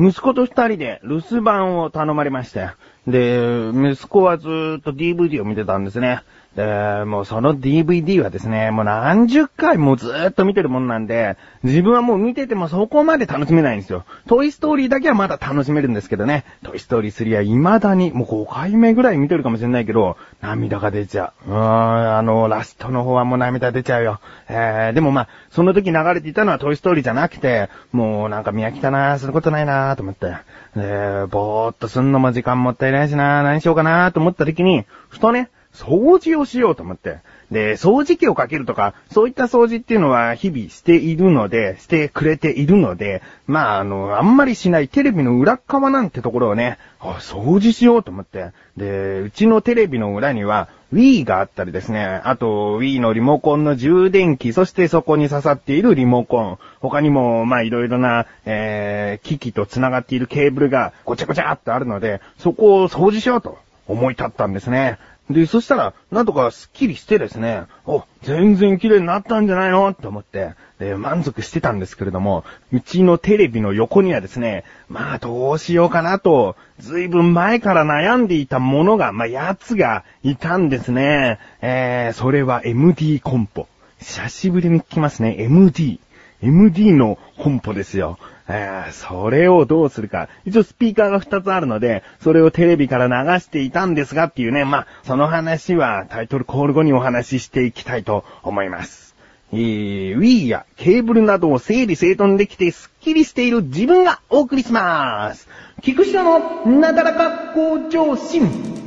息子と二人で留守番を頼まれまして。で、息子はずーっと DVD を見てたんですね。で、もうその DVD はですね、もう何十回もずーっと見てるもんなんで、自分はもう見ててもそこまで楽しめないんですよ。トイストーリーだけはまだ楽しめるんですけどね。トイストーリー3は未だに、もう5回目ぐらい見てるかもしれないけど、涙が出ちゃう。うーん、あの、ラストの方はもう涙出ちゃうよ。えー、でもまあ、その時流れていたのはトイストーリーじゃなくて、もうなんか見飽きたなーすることないなーと思って。で、ぼーっとすんのも時間もったいないしなー何しようかなーと思った時に、ふとね、掃除をしようと思って。で、掃除機をかけるとか、そういった掃除っていうのは日々しているので、してくれているので、まあ、あの、あんまりしないテレビの裏側なんてところをね、掃除しようと思って。で、うちのテレビの裏には、Wii があったりですね、あと Wii のリモコンの充電器、そしてそこに刺さっているリモコン、他にも、まあいろいろな、えー、機器と繋がっているケーブルがごちゃごちゃっとあるので、そこを掃除しようと思い立ったんですね。で、そしたら、なんとかスッキリしてですね、お、全然綺麗になったんじゃないの？って思って、で、満足してたんですけれども、うちのテレビの横にはですね、まあどうしようかなと、ずいぶん前から悩んでいたものが、まあやつがいたんですね。えー、それは MD コンポ。久しぶりに聞きますね、MD。MD のコンポですよ。えー、それをどうするか。一応スピーカーが2つあるので、それをテレビから流していたんですがっていうね、まあ、その話はタイトルコール後にお話ししていきたいと思います。えー、Wii やケーブルなどを整理整頓できてスッキリしている自分がお送りします。菊下のなだらか向上心。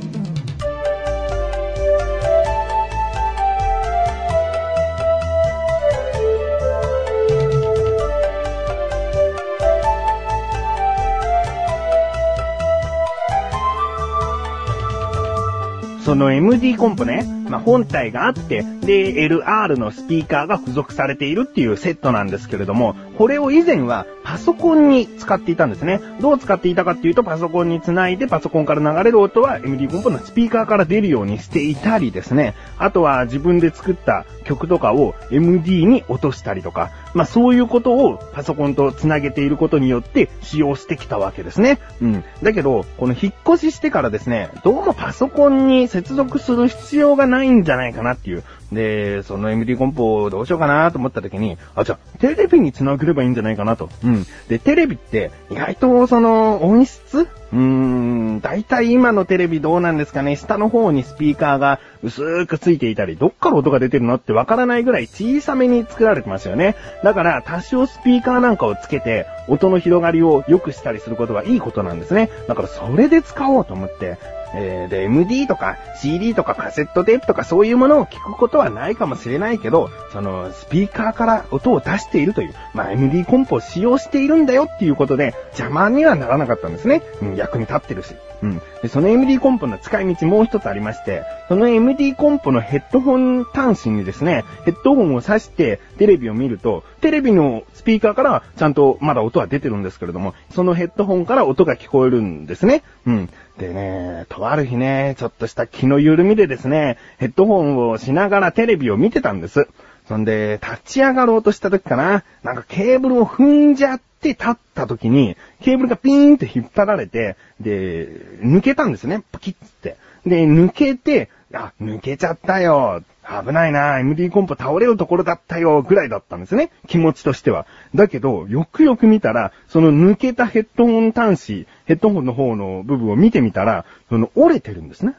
その MD コンポね、まあ、本体があって、で、LR のスピーカーが付属されているっていうセットなんですけれども、これを以前はパソコンに使っていたんですね。どう使っていたかっていうと、パソコンにつないでパソコンから流れる音は MD コンポのスピーカーから出るようにしていたりですね。あとは自分で作った曲とかを MD に落としたりとか、まあそういうことをパソコンとつなげていることによって使用してきたわけですね。うん。だけど、この引っ越ししてからですね、どうもパソコンに接続する必要がないんじゃないかなっていう。で、その MD コンポをどうしようかなと思った時に、あ、じゃあ、テレビに繋げればいいんじゃないかなと。うん。で、テレビって意外とその音質？うーん、大体今のテレビどうなんですかね下の方にスピーカーが薄くついていたり、どっから音が出てるのってわからないぐらい小さめに作られてますよね。だから、多少スピーカーなんかをつけて、音の広がりを良くしたりすることはいいことなんですね。だから、それで使おうと思って、えー、で、MD とか CD とかカセットテープとかそういうものを聞くこととはないかもしれないけど、その、スピーカーから音を出しているという、まあ、MD コンポを使用しているんだよっていうことで、邪魔にはならなかったんですね。うん、役に立ってるし。うん。で、その MD コンポの使い道もう一つありまして、その MD コンポのヘッドホン端子にですね、ヘッドホンを挿してテレビを見ると、テレビのスピーカーからちゃんとまだ音は出てるんですけれども、そのヘッドホンから音が聞こえるんですね。うん。でね、とある日ね、ちょっとした気の緩みでですね、ヘッドホンをしながらテレビを見てたんです。そんで、立ち上がろうとした時かな、なんかケーブルを踏んじゃって立った時に、ケーブルがピーンって引っ張られて、で、抜けたんですね、パキッって。で、抜けて、あ、抜けちゃったよ。危ないな MD コンポ倒れるところだったよ、ぐらいだったんですね。気持ちとしては。だけど、よくよく見たら、その抜けたヘッドホン端子、ヘッドホンの方の部分を見てみたら、その折れてるんですね。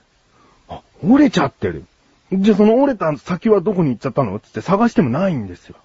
あ、折れちゃってる。じゃその折れた先はどこに行っちゃったの？つって探してもないんですよ。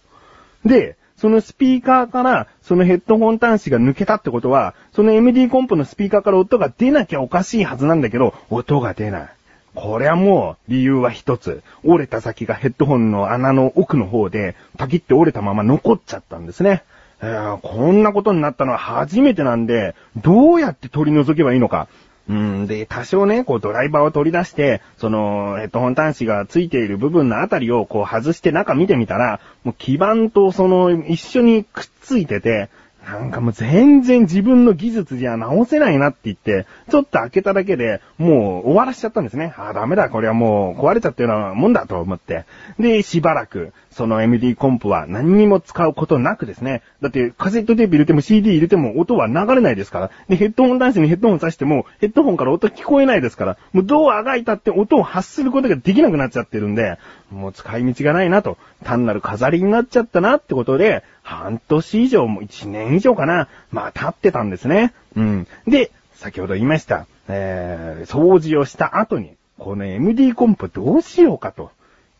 で、そのスピーカーから、そのヘッドホン端子が抜けたってことは、その MD コンポのスピーカーから音が出なきゃおかしいはずなんだけど、音が出ない。これはもう理由は一つ。折れた先がヘッドホンの穴の奥の方で、パキって折れたまま残っちゃったんですね。えーこんなことになったのは初めてなんで、どうやって取り除けばいいのか。うん、で、多少ね、こうドライバーを取り出して、そのヘッドホン端子がついている部分のあたりをこう外して中見てみたら、もう基板とその一緒にくっついてて、なんかもう全然自分の技術じゃ直せないなって言って、ちょっと開けただけでもう終わらしちゃったんですね。ああ、ダメだ、これはもう壊れちゃったようなもんだと思って。で、しばらく、その MD コンプは何にも使うことなくですね。だってカセットテープ入れても CD 入れても音は流れないですから。で、ヘッドホン男子にヘッドホンさしてもヘッドホンから音聞こえないですから。もうどうあがいたって音を発することができなくなっちゃってるんで、もう使い道がないなと。単なる飾りになっちゃったなってことで、半年以上も1年以上かな。まあ経ってたんですね。うん。で、先ほど言いました。えー、掃除をした後に、この MD コンプどうしようかと。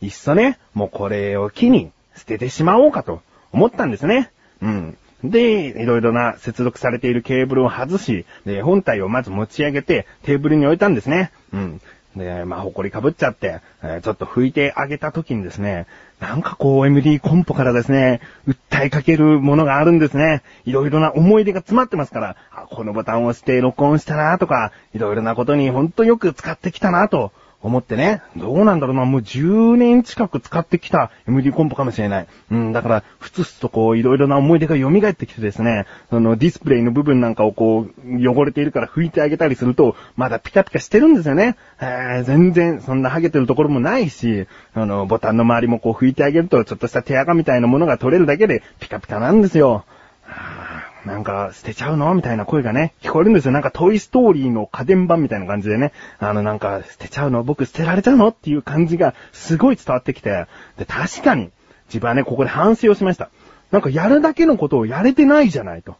いっそね、もうこれを機に捨ててしまおうかと思ったんですね。うん。で、いろいろな接続されているケーブルを外し、で、本体をまず持ち上げてテーブルに置いたんですね。うん。で、まあ、埃かぶっちゃって、えーちょっと拭いてあげた時にですね、なんかこう MD コンポからですね、訴えかけるものがあるんですね。いろいろな思い出が詰まってますから、あこのボタンを押して録音したなとか、いろいろなことにほんとよく使ってきたなと思ってね、どうなんだろうな、もう10年近く使ってきた MD コンポかもしれない。うん、だから、ふつふつとこう、いろいろな思い出が蘇ってきてですね、そのディスプレイの部分なんかをこう、汚れているから拭いてあげたりすると、まだピカピカしてるんですよね。えー全然、そんなハゲてるところもないし、あの、ボタンの周りもこう拭いてあげると、ちょっとした手垢みたいなものが取れるだけで、ピカピカなんですよ。はあなんか、捨てちゃうの？みたいな声がね、聞こえるんですよ。なんか、トイストーリーの家電版みたいな感じでね。あの、なんか、捨てちゃうの？僕捨てられちゃうの？っていう感じが、すごい伝わってきて。で、確かに、自分はね、ここで反省をしました。なんか、やるだけのことをやれてないじゃないと。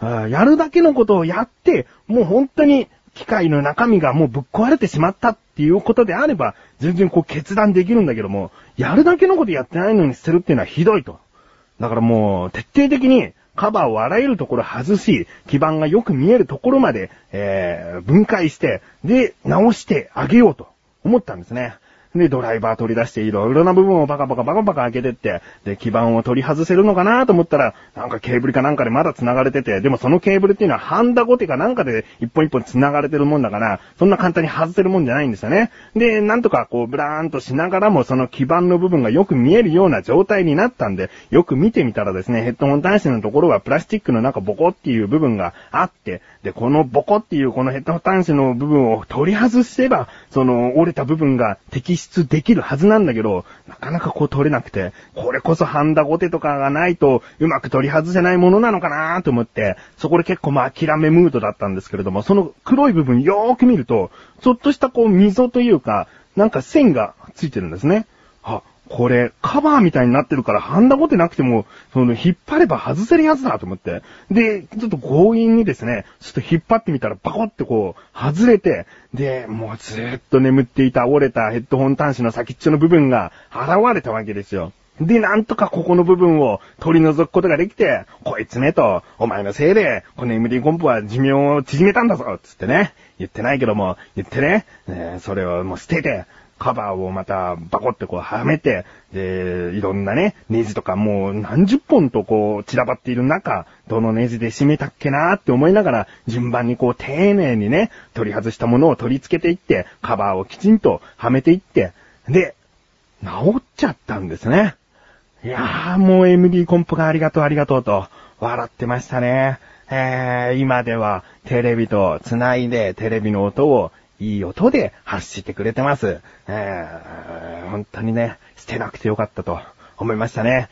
あやるだけのことをやって、もう本当に、機械の中身がもうぶっ壊れてしまったっていうことであれば、全然こう決断できるんだけども、やるだけのことやってないのに捨てるっていうのはひどいと。だからもう、徹底的に、カバーをあらゆるところ外し、基板がよく見えるところまで、えー、分解して、で、直してあげようと思ったんですね。で、ドライバー取り出していろいろな部分をバカバカバカバカ開けてって、で、基板を取り外せるのかなと思ったら、なんかケーブルかなんかでまだ繋がれてて、でもそのケーブルっていうのはハンダゴテかなんかで一本一本繋がれてるもんだから、そんな簡単に外せるもんじゃないんですよね。で、なんとかこうブラーンとしながらもその基板の部分がよく見えるような状態になったんで、よく見てみたらですね、ヘッドホン端子のところはプラスチックのなんかボコっていう部分があって、で、このボコっていうこのヘッドホン端子の部分を取り外せば、その折れた部分が摘出できるはずなんだけど、なかなかこう取れなくて、これこそハンダゴテとかがないとうまく取り外せないものなのかなと思って、そこで結構まあ諦めムードだったんですけれども、その黒い部分よーく見ると、ちょっとしたこう溝というか、なんか線がついてるんですね。あ、これ、カバーみたいになってるから、ハンダゴテなくても、その、引っ張れば外せるやつだと思って。で、ちょっと強引にですね、ちょっと引っ張ってみたら、バコってこう、外れて、で、もうずーっと眠っていた折れたヘッドホン端子の先っちょの部分が、現れたわけですよ。で、なんとかここの部分を取り除くことができて、こいつねと、お前のせいで、この MD コンプは寿命を縮めたんだぞつってね。言ってないけども、言ってね、えーそれをもう捨てて、カバーをまたバコってこうはめて、で、いろんなね、ネジとかもう何十本とこう散らばっている中、どのネジで締めたっけなーって思いながら、順番にこう丁寧にね、取り外したものを取り付けていって、カバーをきちんとはめていって、で、治っちゃったんですね。いやー、もう MD コンポがありがとうありがとうと、笑ってましたね。えー、今ではテレビと繋いでテレビの音をいい音で発してくれてます。えー、本当にね、捨てなくてよかったと思いましたね。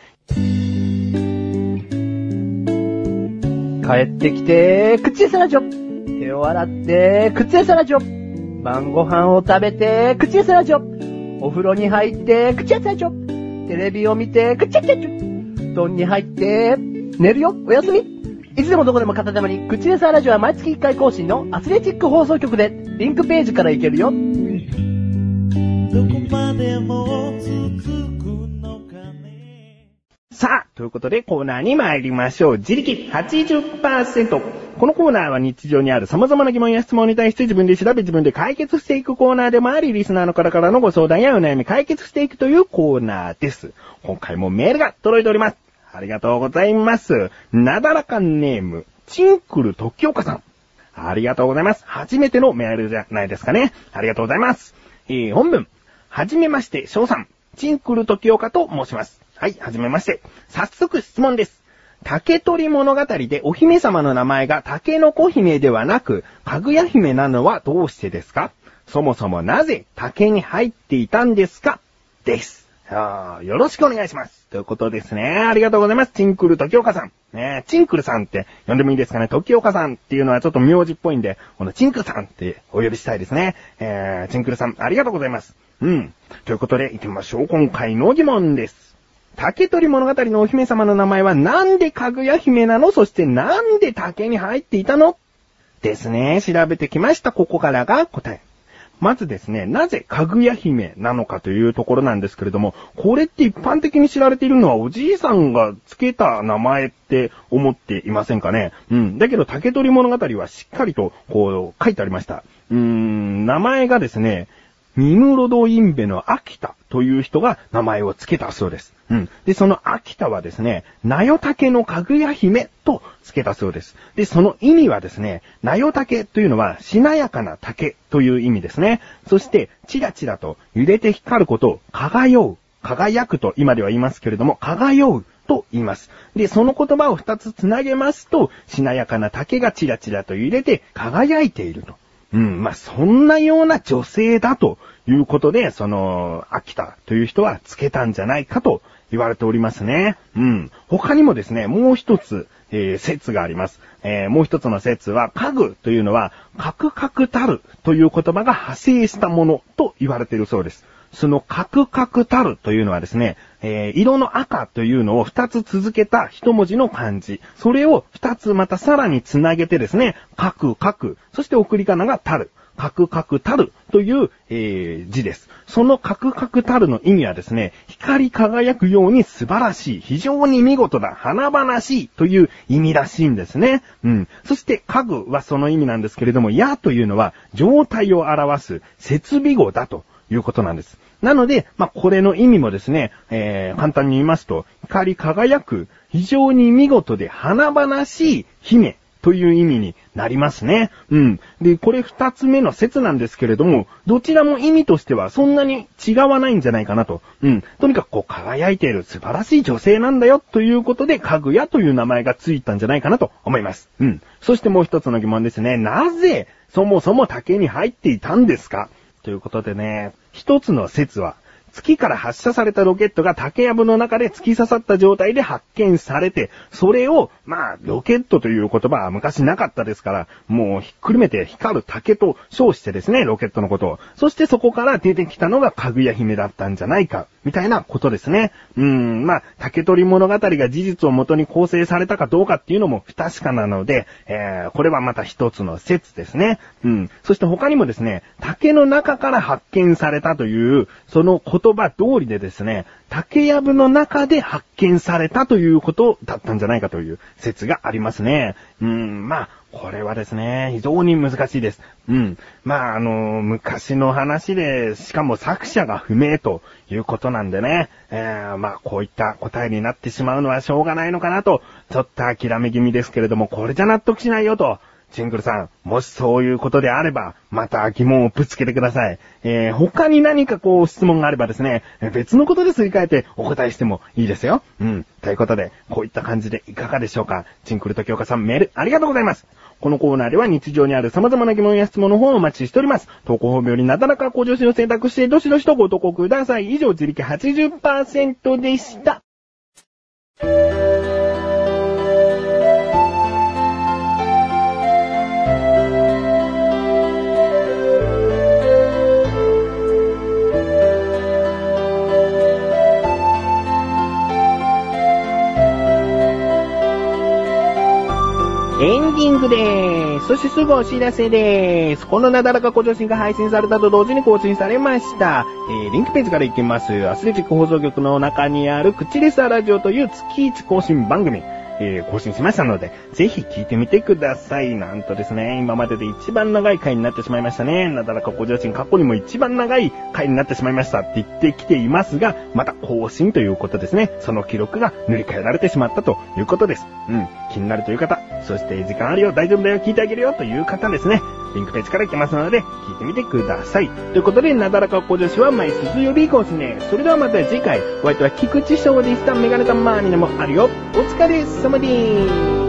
帰ってきて、口エサラジョ。手を洗って、口エサラジョ。晩ご飯を食べて、口エサラジョ。お風呂に入って、口エサラジョ。テレビを見て、口エサラジョ。布団に入って、寝るよ、おやすみ。いつでもどこでも片手間に、口エサラジオは毎月1回更新のアスレチック放送局で、リンクページから行けるよ。どこまでも続くのかねさあ、ということでコーナーに参りましょう。自力80%。このコーナーは日常にある様々な疑問や質問に対して自分で調べ自分で解決していくコーナーでもあり、リスナーの方からのご相談やお悩み解決していくというコーナーです。今回もメールが届いております。ありがとうございます。なだらかネーム、チンクル時岡さん。ありがとうございます。初めてのメールじゃないですかね。ありがとうございます。えー、本文。はじめまして、翔さん。チンクル時岡と申します。はい、はじめまして。早速質問です。竹取物語でお姫様の名前が竹の子姫ではなく、かぐや姫なのはどうしてですか？そもそもなぜ竹に入っていたんですか？です。あよろしくお願いします。ということですね。ありがとうございます。チンクル時岡さん。ねチンクルさんって呼んでもいいですかね。時岡さんっていうのはちょっと名字っぽいんで、このチンクルさんってお呼びしたいですね。えー、チンクルさん、ありがとうございます。うん。ということで、行ってみましょう。今回の疑問です。竹取物語のお姫様の名前はなんでかぐや姫なの？そしてなんで竹に入っていたの？ですね。調べてきました。ここからが答え。まずですね、なぜかぐや姫なのかというところなんですけれども、これって一般的に知られているのはおじいさんが付けた名前って思っていませんかね？うん。だけど竹取物語はしっかりとこう書いてありました。うーん、名前がですね、ミムロドインベの秋田という人が名前を付けたそうです。うん。で、その秋田はですね、ナヨタケのかぐや姫と付けたそうです。で、その意味はですね、ナヨタケというのはしなやかな竹という意味ですね。そして、チラチラと揺れて光ることを輝う、輝くと今では言いますけれども、輝うと言います。で、その言葉を二つつなげますと、しなやかな竹がチラチラと揺れて輝いていると。うん、まあ、そんなような女性だということで、その、秋田という人はつけたんじゃないかと言われておりますね。うん。他にもですね、もう一つ、えー説があります。えーもう一つの説は、家具というのは、カクカクたるという言葉が派生したものと言われているそうです。そのカクカクたるというのはですね、えー色の赤というのを二つ続けた一文字の漢字。それを二つまたさらにつなげてですね、カクカク、そして送り仮名がたる。カクカクたるという、えー字です。そのカクカクたるの意味はですね、光り輝くように素晴らしい、非常に見事だ、華々しいという意味らしいんですね。うん。そして家具はその意味なんですけれども、やというのは状態を表す設備語だということなんです。なので、まあ、これの意味もですね、えー、簡単に言いますと、光り輝く、非常に見事で華々しい姫という意味になりますね。うん。で、これ二つ目の説なんですけれども、どちらも意味としてはそんなに違わないんじゃないかなと。うん。とにかくこう輝いている素晴らしい女性なんだよということで、かぐやという名前がついたんじゃないかなと思います。うん。そしてもう一つの疑問ですね。なぜそもそも竹に入っていたんですか？ということでね、一つの説は、月から発射されたロケットが竹やぶの中で突き刺さった状態で発見されて、それを、まあ、ロケットという言葉は昔なかったですから、もうひっくるめて光る竹と称してですね、ロケットのことを。そしてそこから出てきたのがかぐや姫だったんじゃないか、みたいなことですね。うーん、まあ、竹取物語が事実をもとに構成されたかどうかっていうのも不確かなので、えー、これはまた一つの説ですね。うん。そして他にもですね、竹の中から発見されたという、その言言葉通りでですね、竹やぶの中で発見されたということだったんじゃないかという説がありますね。うん、まあ、これはですね、非常に難しいです。うん。まあ、あの、昔の話で、しかも作者が不明ということなんでね、えー、まあ、こういった答えになってしまうのはしょうがないのかなと、ちょっと諦め気味ですけれども、これじゃ納得しないよと、チンクルさん、もしそういうことであれば、また疑問をぶつけてください。えー、他に何かこう質問があればですね、別のことですり替えてお答えしてもいいですよ。うん。ということで、こういった感じでいかがでしょうか。チンクルと京香さんメールありがとうございます。このコーナーでは日常にある様々な疑問や質問の方をお待ちしております。投稿方面よりなだらか向上心を選択して、どしどしとご投稿ください。以上、自力80%でした。エンディングでーす。そしてすぐお知らせでーす。このなだらか向上心が配信されたと同時に更新されました。えー、リンクページから行きます。アスレチック放送局の中にあるクチレスアラジオという月1更新番組。えー更新しましたので、ぜひ聞いてみてください。なんとですね、今までで一番長い回になってしまいましたね。なだらかご上心過去にも一番長い回になってしまいましたって言ってきていますが、また更新ということですね。その記録が塗り替えられてしまったということです。うん。気になるという方、そして時間あるよ、大丈夫だよ、聞いてあげるよという方ですね。リンクページから行けますので、聞いてみてください。ということで、なだらか小女子は毎週曜日以降ですね。それではまた次回、お相手は菊池翔でした。メガネタマーニでもあるよ。お疲れ様でーす。